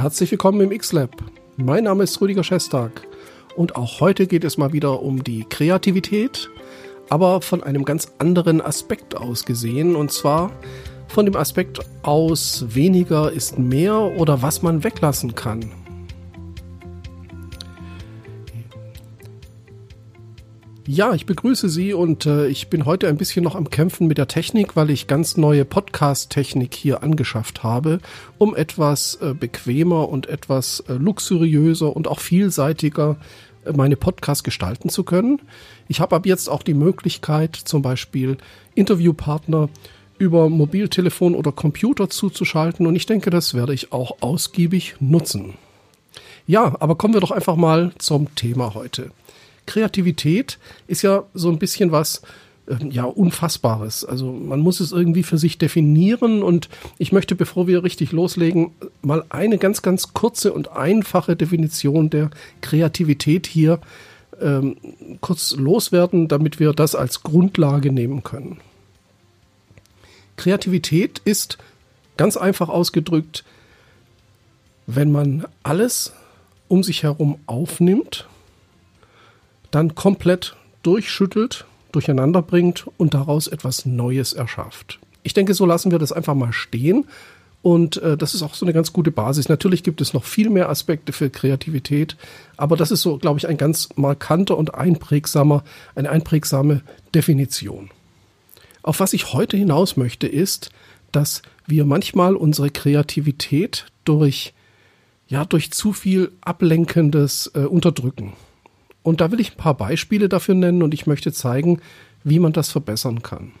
herzlich willkommen im X-Lab. Mein Name ist Rüdiger Schestag und auch heute geht es mal wieder um die Kreativität, aber von einem ganz anderen Aspekt aus gesehen und zwar von dem Aspekt aus weniger ist mehr oder was man weglassen kann. Ja, ich begrüße Sie und äh, ich bin heute ein bisschen noch am Kämpfen mit der Technik, weil ich ganz neue Podcast-Technik hier angeschafft habe, um etwas äh, bequemer und etwas äh, luxuriöser und auch vielseitiger äh, meine Podcasts gestalten zu können. Ich habe ab jetzt auch die Möglichkeit, zum Beispiel Interviewpartner über Mobiltelefon oder Computer zuzuschalten und ich denke, das werde ich auch ausgiebig nutzen. Ja, aber kommen wir doch einfach mal zum Thema heute. Kreativität ist ja so ein bisschen was, ähm, ja, Unfassbares. Also man muss es irgendwie für sich definieren und ich möchte, bevor wir richtig loslegen, mal eine ganz, ganz kurze und einfache Definition der Kreativität hier ähm, kurz loswerden, damit wir das als Grundlage nehmen können. Kreativität ist ganz einfach ausgedrückt, wenn man alles um sich herum aufnimmt dann komplett durchschüttelt, durcheinander bringt und daraus etwas Neues erschafft. Ich denke, so lassen wir das einfach mal stehen. Und äh, das ist auch so eine ganz gute Basis. Natürlich gibt es noch viel mehr Aspekte für Kreativität, aber das ist so, glaube ich, ein ganz markanter und einprägsamer, eine einprägsame Definition. Auf was ich heute hinaus möchte, ist, dass wir manchmal unsere Kreativität durch, ja, durch zu viel Ablenkendes äh, unterdrücken. Und da will ich ein paar Beispiele dafür nennen und ich möchte zeigen, wie man das verbessern kann.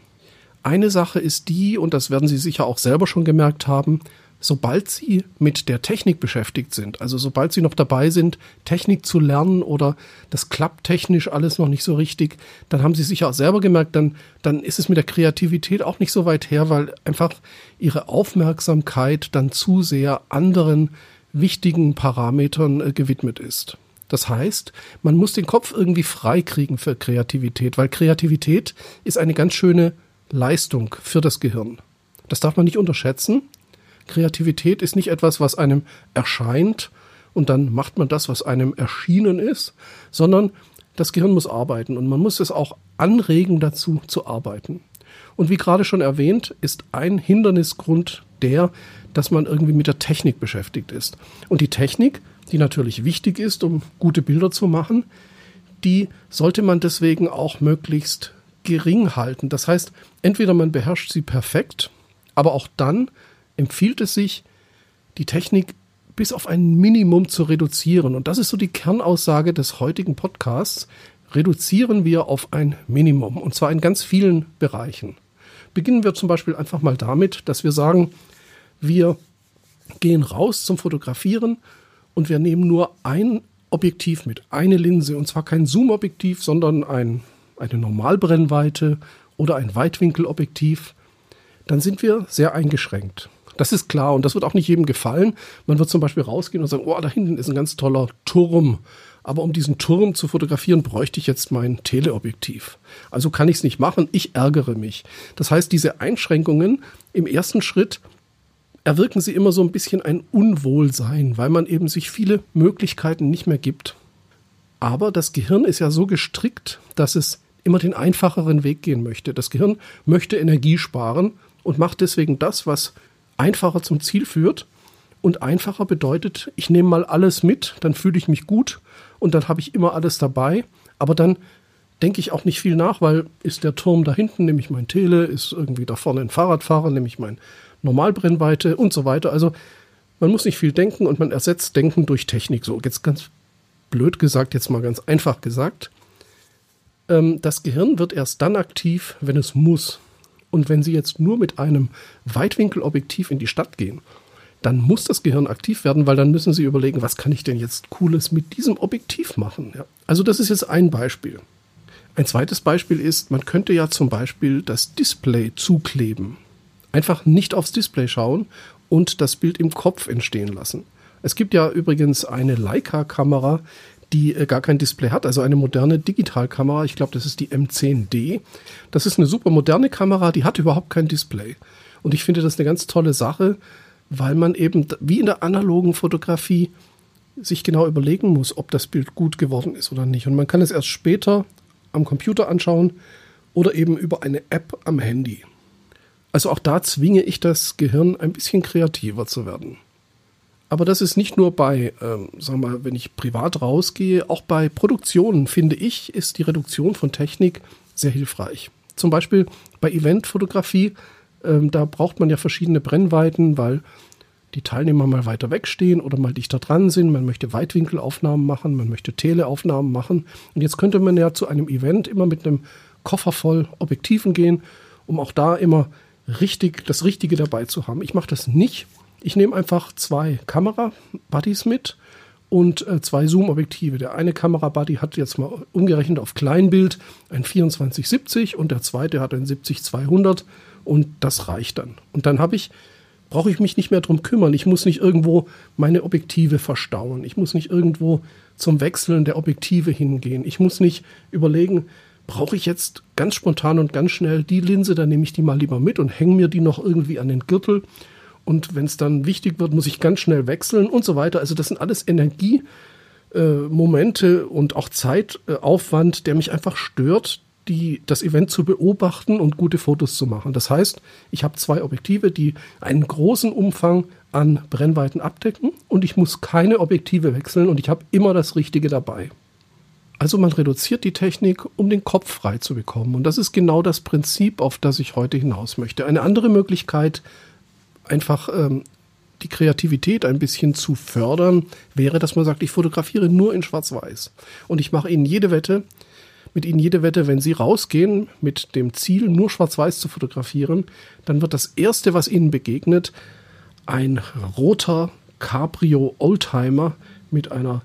Eine Sache ist die, und das werden Sie sicher auch selber schon gemerkt haben, sobald Sie mit der Technik beschäftigt sind, also sobald Sie noch dabei sind, Technik zu lernen oder das klappt technisch alles noch nicht so richtig, dann haben Sie sicher auch selber gemerkt, dann, dann ist es mit der Kreativität auch nicht so weit her, weil einfach Ihre Aufmerksamkeit dann zu sehr anderen wichtigen Parametern äh, gewidmet ist. Das heißt, man muss den Kopf irgendwie freikriegen für Kreativität, weil Kreativität ist eine ganz schöne Leistung für das Gehirn. Das darf man nicht unterschätzen. Kreativität ist nicht etwas, was einem erscheint und dann macht man das, was einem erschienen ist, sondern das Gehirn muss arbeiten und man muss es auch anregen dazu zu arbeiten. Und wie gerade schon erwähnt, ist ein Hindernisgrund der, dass man irgendwie mit der Technik beschäftigt ist. Und die Technik die natürlich wichtig ist, um gute Bilder zu machen, die sollte man deswegen auch möglichst gering halten. Das heißt, entweder man beherrscht sie perfekt, aber auch dann empfiehlt es sich, die Technik bis auf ein Minimum zu reduzieren. Und das ist so die Kernaussage des heutigen Podcasts. Reduzieren wir auf ein Minimum, und zwar in ganz vielen Bereichen. Beginnen wir zum Beispiel einfach mal damit, dass wir sagen, wir gehen raus zum Fotografieren und wir nehmen nur ein Objektiv mit, eine Linse, und zwar kein Zoom-Objektiv, sondern ein, eine Normalbrennweite oder ein Weitwinkelobjektiv, dann sind wir sehr eingeschränkt. Das ist klar und das wird auch nicht jedem gefallen. Man wird zum Beispiel rausgehen und sagen, oh, da hinten ist ein ganz toller Turm. Aber um diesen Turm zu fotografieren, bräuchte ich jetzt mein Teleobjektiv. Also kann ich es nicht machen, ich ärgere mich. Das heißt, diese Einschränkungen im ersten Schritt erwirken sie immer so ein bisschen ein Unwohlsein, weil man eben sich viele Möglichkeiten nicht mehr gibt. Aber das Gehirn ist ja so gestrickt, dass es immer den einfacheren Weg gehen möchte. Das Gehirn möchte Energie sparen und macht deswegen das, was einfacher zum Ziel führt. Und einfacher bedeutet, ich nehme mal alles mit, dann fühle ich mich gut und dann habe ich immer alles dabei. Aber dann denke ich auch nicht viel nach, weil ist der Turm da hinten, nehme ich mein Tele, ist irgendwie da vorne ein Fahrradfahrer, nehme ich mein Normalbrennweite und so weiter. Also man muss nicht viel denken und man ersetzt Denken durch Technik. So, jetzt ganz blöd gesagt, jetzt mal ganz einfach gesagt. Ähm, das Gehirn wird erst dann aktiv, wenn es muss. Und wenn Sie jetzt nur mit einem Weitwinkelobjektiv in die Stadt gehen, dann muss das Gehirn aktiv werden, weil dann müssen Sie überlegen, was kann ich denn jetzt Cooles mit diesem Objektiv machen. Ja. Also das ist jetzt ein Beispiel. Ein zweites Beispiel ist, man könnte ja zum Beispiel das Display zukleben einfach nicht aufs Display schauen und das Bild im Kopf entstehen lassen. Es gibt ja übrigens eine Leica-Kamera, die äh, gar kein Display hat, also eine moderne Digitalkamera. Ich glaube, das ist die M10D. Das ist eine super moderne Kamera, die hat überhaupt kein Display. Und ich finde das eine ganz tolle Sache, weil man eben wie in der analogen Fotografie sich genau überlegen muss, ob das Bild gut geworden ist oder nicht. Und man kann es erst später am Computer anschauen oder eben über eine App am Handy. Also auch da zwinge ich das Gehirn ein bisschen kreativer zu werden. Aber das ist nicht nur bei, ähm, sagen wir mal, wenn ich privat rausgehe, auch bei Produktionen, finde ich, ist die Reduktion von Technik sehr hilfreich. Zum Beispiel bei Eventfotografie, ähm, da braucht man ja verschiedene Brennweiten, weil die Teilnehmer mal weiter wegstehen oder mal dichter dran sind. Man möchte Weitwinkelaufnahmen machen, man möchte Teleaufnahmen machen. Und jetzt könnte man ja zu einem Event immer mit einem Koffer voll Objektiven gehen, um auch da immer richtig das Richtige dabei zu haben. Ich mache das nicht. Ich nehme einfach zwei Kamera-Buddies mit und äh, zwei Zoom-Objektive. Der eine Kamera-Buddy hat jetzt mal umgerechnet auf Kleinbild ein 2470 und der zweite hat ein 70-200 und das reicht dann. Und dann habe ich brauche ich mich nicht mehr drum kümmern. Ich muss nicht irgendwo meine Objektive verstauen. Ich muss nicht irgendwo zum Wechseln der Objektive hingehen. Ich muss nicht überlegen, brauche ich jetzt ganz spontan und ganz schnell die Linse, dann nehme ich die mal lieber mit und hänge mir die noch irgendwie an den Gürtel und wenn es dann wichtig wird, muss ich ganz schnell wechseln und so weiter. Also das sind alles Energiemomente äh, und auch Zeitaufwand, der mich einfach stört, die, das Event zu beobachten und gute Fotos zu machen. Das heißt, ich habe zwei Objektive, die einen großen Umfang an Brennweiten abdecken und ich muss keine Objektive wechseln und ich habe immer das Richtige dabei. Also man reduziert die Technik, um den Kopf frei zu bekommen. Und das ist genau das Prinzip, auf das ich heute hinaus möchte. Eine andere Möglichkeit, einfach ähm, die Kreativität ein bisschen zu fördern, wäre, dass man sagt, ich fotografiere nur in Schwarz-Weiß. Und ich mache Ihnen jede Wette, mit Ihnen jede Wette, wenn Sie rausgehen mit dem Ziel, nur Schwarz-Weiß zu fotografieren, dann wird das Erste, was Ihnen begegnet, ein roter Cabrio Oldtimer mit einer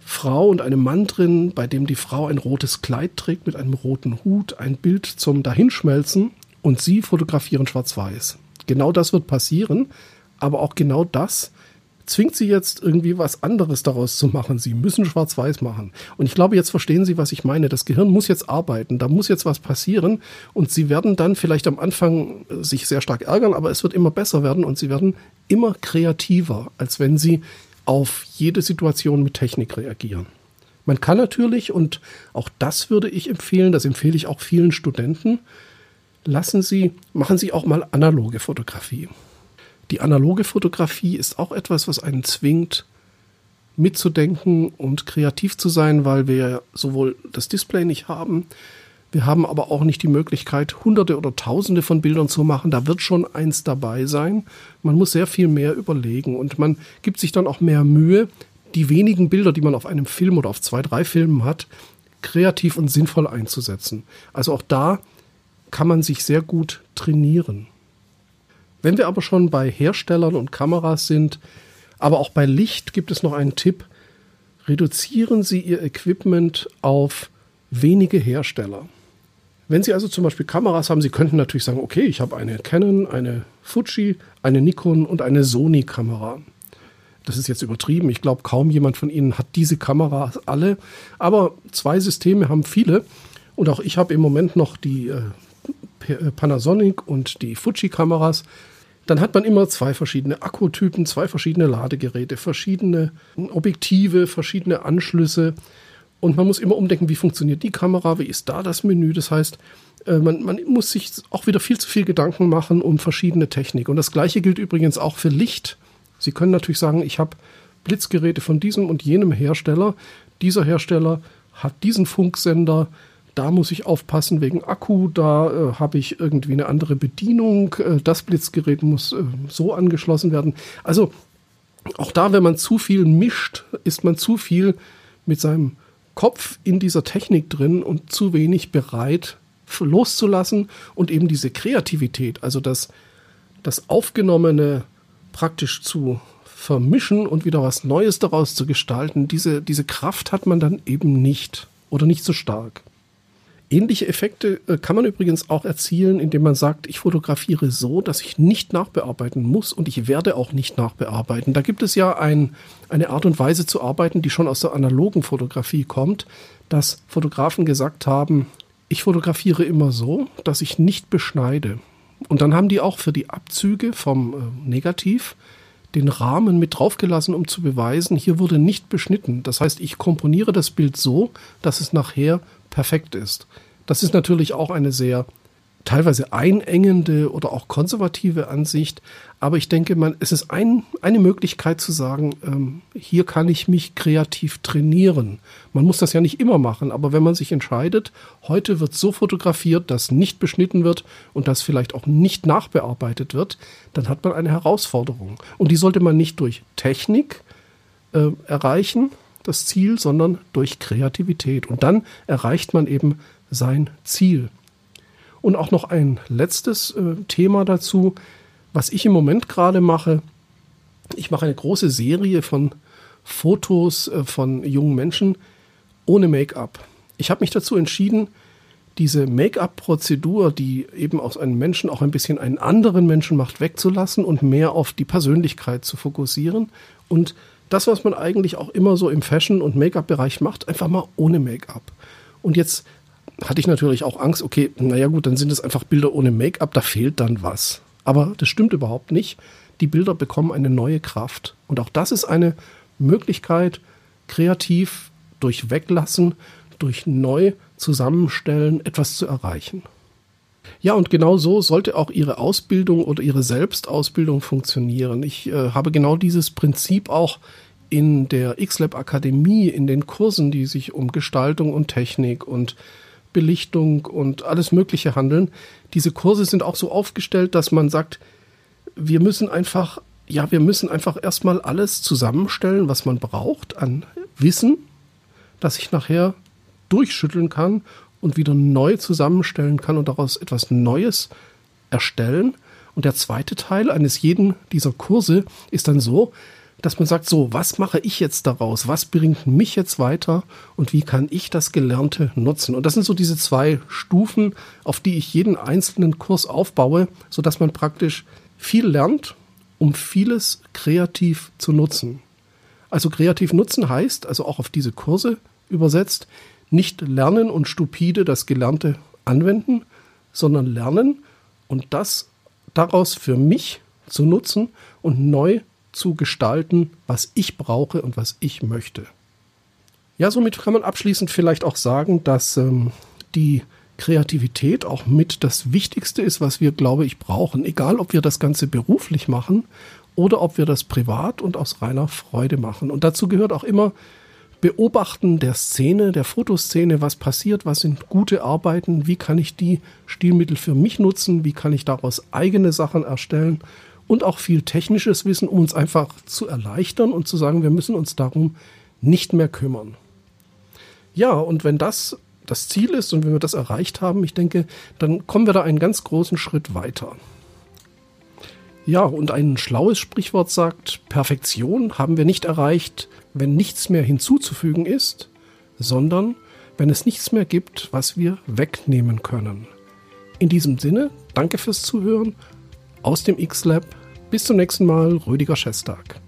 Frau und einem Mann drin, bei dem die Frau ein rotes Kleid trägt mit einem roten Hut, ein Bild zum Dahinschmelzen und Sie fotografieren schwarz-weiß. Genau das wird passieren, aber auch genau das zwingt sie jetzt irgendwie was anderes daraus zu machen. Sie müssen schwarz-weiß machen. Und ich glaube, jetzt verstehen Sie, was ich meine. Das Gehirn muss jetzt arbeiten, da muss jetzt was passieren und Sie werden dann vielleicht am Anfang äh, sich sehr stark ärgern, aber es wird immer besser werden und Sie werden immer kreativer, als wenn Sie auf jede Situation mit Technik reagieren. Man kann natürlich, und auch das würde ich empfehlen, das empfehle ich auch vielen Studenten, lassen Sie, machen Sie auch mal analoge Fotografie. Die analoge Fotografie ist auch etwas, was einen zwingt, mitzudenken und kreativ zu sein, weil wir sowohl das Display nicht haben, wir haben aber auch nicht die Möglichkeit, hunderte oder tausende von Bildern zu machen. Da wird schon eins dabei sein. Man muss sehr viel mehr überlegen und man gibt sich dann auch mehr Mühe, die wenigen Bilder, die man auf einem Film oder auf zwei, drei Filmen hat, kreativ und sinnvoll einzusetzen. Also auch da kann man sich sehr gut trainieren. Wenn wir aber schon bei Herstellern und Kameras sind, aber auch bei Licht gibt es noch einen Tipp. Reduzieren Sie Ihr Equipment auf wenige Hersteller. Wenn Sie also zum Beispiel Kameras haben, Sie könnten natürlich sagen, okay, ich habe eine Canon, eine Fuji, eine Nikon und eine Sony-Kamera. Das ist jetzt übertrieben. Ich glaube, kaum jemand von Ihnen hat diese Kameras alle. Aber zwei Systeme haben viele. Und auch ich habe im Moment noch die äh, äh, Panasonic und die Fuji-Kameras, dann hat man immer zwei verschiedene Akkutypen, zwei verschiedene Ladegeräte, verschiedene Objektive, verschiedene Anschlüsse. Und man muss immer umdenken, wie funktioniert die Kamera, wie ist da das Menü. Das heißt, äh, man, man muss sich auch wieder viel zu viel Gedanken machen um verschiedene Technik. Und das gleiche gilt übrigens auch für Licht. Sie können natürlich sagen, ich habe Blitzgeräte von diesem und jenem Hersteller. Dieser Hersteller hat diesen Funksender, da muss ich aufpassen wegen Akku, da äh, habe ich irgendwie eine andere Bedienung, äh, das Blitzgerät muss äh, so angeschlossen werden. Also auch da, wenn man zu viel mischt, ist man zu viel mit seinem Kopf in dieser Technik drin und zu wenig bereit loszulassen und eben diese Kreativität, also das, das Aufgenommene praktisch zu vermischen und wieder was Neues daraus zu gestalten, diese, diese Kraft hat man dann eben nicht oder nicht so stark. Ähnliche Effekte äh, kann man übrigens auch erzielen, indem man sagt, ich fotografiere so, dass ich nicht nachbearbeiten muss und ich werde auch nicht nachbearbeiten. Da gibt es ja ein, eine Art und Weise zu arbeiten, die schon aus der analogen Fotografie kommt, dass Fotografen gesagt haben, ich fotografiere immer so, dass ich nicht beschneide. Und dann haben die auch für die Abzüge vom äh, Negativ den Rahmen mit draufgelassen, um zu beweisen, hier wurde nicht beschnitten. Das heißt, ich komponiere das Bild so, dass es nachher perfekt ist. Das ist natürlich auch eine sehr teilweise einengende oder auch konservative Ansicht. Aber ich denke, man, es ist ein, eine Möglichkeit zu sagen, ähm, hier kann ich mich kreativ trainieren. Man muss das ja nicht immer machen, aber wenn man sich entscheidet, heute wird so fotografiert, dass nicht beschnitten wird und dass vielleicht auch nicht nachbearbeitet wird, dann hat man eine Herausforderung. Und die sollte man nicht durch Technik äh, erreichen, das Ziel, sondern durch Kreativität. Und dann erreicht man eben sein Ziel. Und auch noch ein letztes äh, Thema dazu, was ich im Moment gerade mache. Ich mache eine große Serie von Fotos äh, von jungen Menschen ohne Make-up. Ich habe mich dazu entschieden, diese Make-up-Prozedur, die eben aus einem Menschen auch ein bisschen einen anderen Menschen macht, wegzulassen und mehr auf die Persönlichkeit zu fokussieren und das, was man eigentlich auch immer so im Fashion- und Make-up-Bereich macht, einfach mal ohne Make-up. Und jetzt hatte ich natürlich auch Angst, okay, naja gut, dann sind es einfach Bilder ohne Make-up, da fehlt dann was. Aber das stimmt überhaupt nicht. Die Bilder bekommen eine neue Kraft. Und auch das ist eine Möglichkeit, kreativ durch Weglassen, durch neu zusammenstellen, etwas zu erreichen. Ja, und genau so sollte auch Ihre Ausbildung oder Ihre Selbstausbildung funktionieren. Ich äh, habe genau dieses Prinzip auch in der XLab Akademie, in den Kursen, die sich um Gestaltung und Technik und Belichtung und alles Mögliche handeln. Diese Kurse sind auch so aufgestellt, dass man sagt, wir müssen einfach, ja, wir müssen einfach erstmal alles zusammenstellen, was man braucht an Wissen, das ich nachher durchschütteln kann und wieder neu zusammenstellen kann und daraus etwas Neues erstellen. Und der zweite Teil eines jeden dieser Kurse ist dann so, dass man sagt, so, was mache ich jetzt daraus? Was bringt mich jetzt weiter? Und wie kann ich das Gelernte nutzen? Und das sind so diese zwei Stufen, auf die ich jeden einzelnen Kurs aufbaue, sodass man praktisch viel lernt, um vieles kreativ zu nutzen. Also kreativ nutzen heißt, also auch auf diese Kurse übersetzt, nicht lernen und stupide das Gelernte anwenden, sondern lernen und das daraus für mich zu nutzen und neu zu gestalten, was ich brauche und was ich möchte. Ja, somit kann man abschließend vielleicht auch sagen, dass ähm, die Kreativität auch mit das Wichtigste ist, was wir, glaube ich, brauchen. Egal, ob wir das Ganze beruflich machen oder ob wir das privat und aus reiner Freude machen. Und dazu gehört auch immer Beobachten der Szene, der Fotoszene, was passiert, was sind gute Arbeiten, wie kann ich die Stilmittel für mich nutzen, wie kann ich daraus eigene Sachen erstellen und auch viel technisches Wissen, um uns einfach zu erleichtern und zu sagen, wir müssen uns darum nicht mehr kümmern. Ja, und wenn das das Ziel ist und wenn wir das erreicht haben, ich denke, dann kommen wir da einen ganz großen Schritt weiter. Ja, und ein schlaues Sprichwort sagt, Perfektion haben wir nicht erreicht, wenn nichts mehr hinzuzufügen ist, sondern wenn es nichts mehr gibt, was wir wegnehmen können. In diesem Sinne, danke fürs Zuhören aus dem X-Lab bis zum nächsten Mal, Rüdiger Schestag.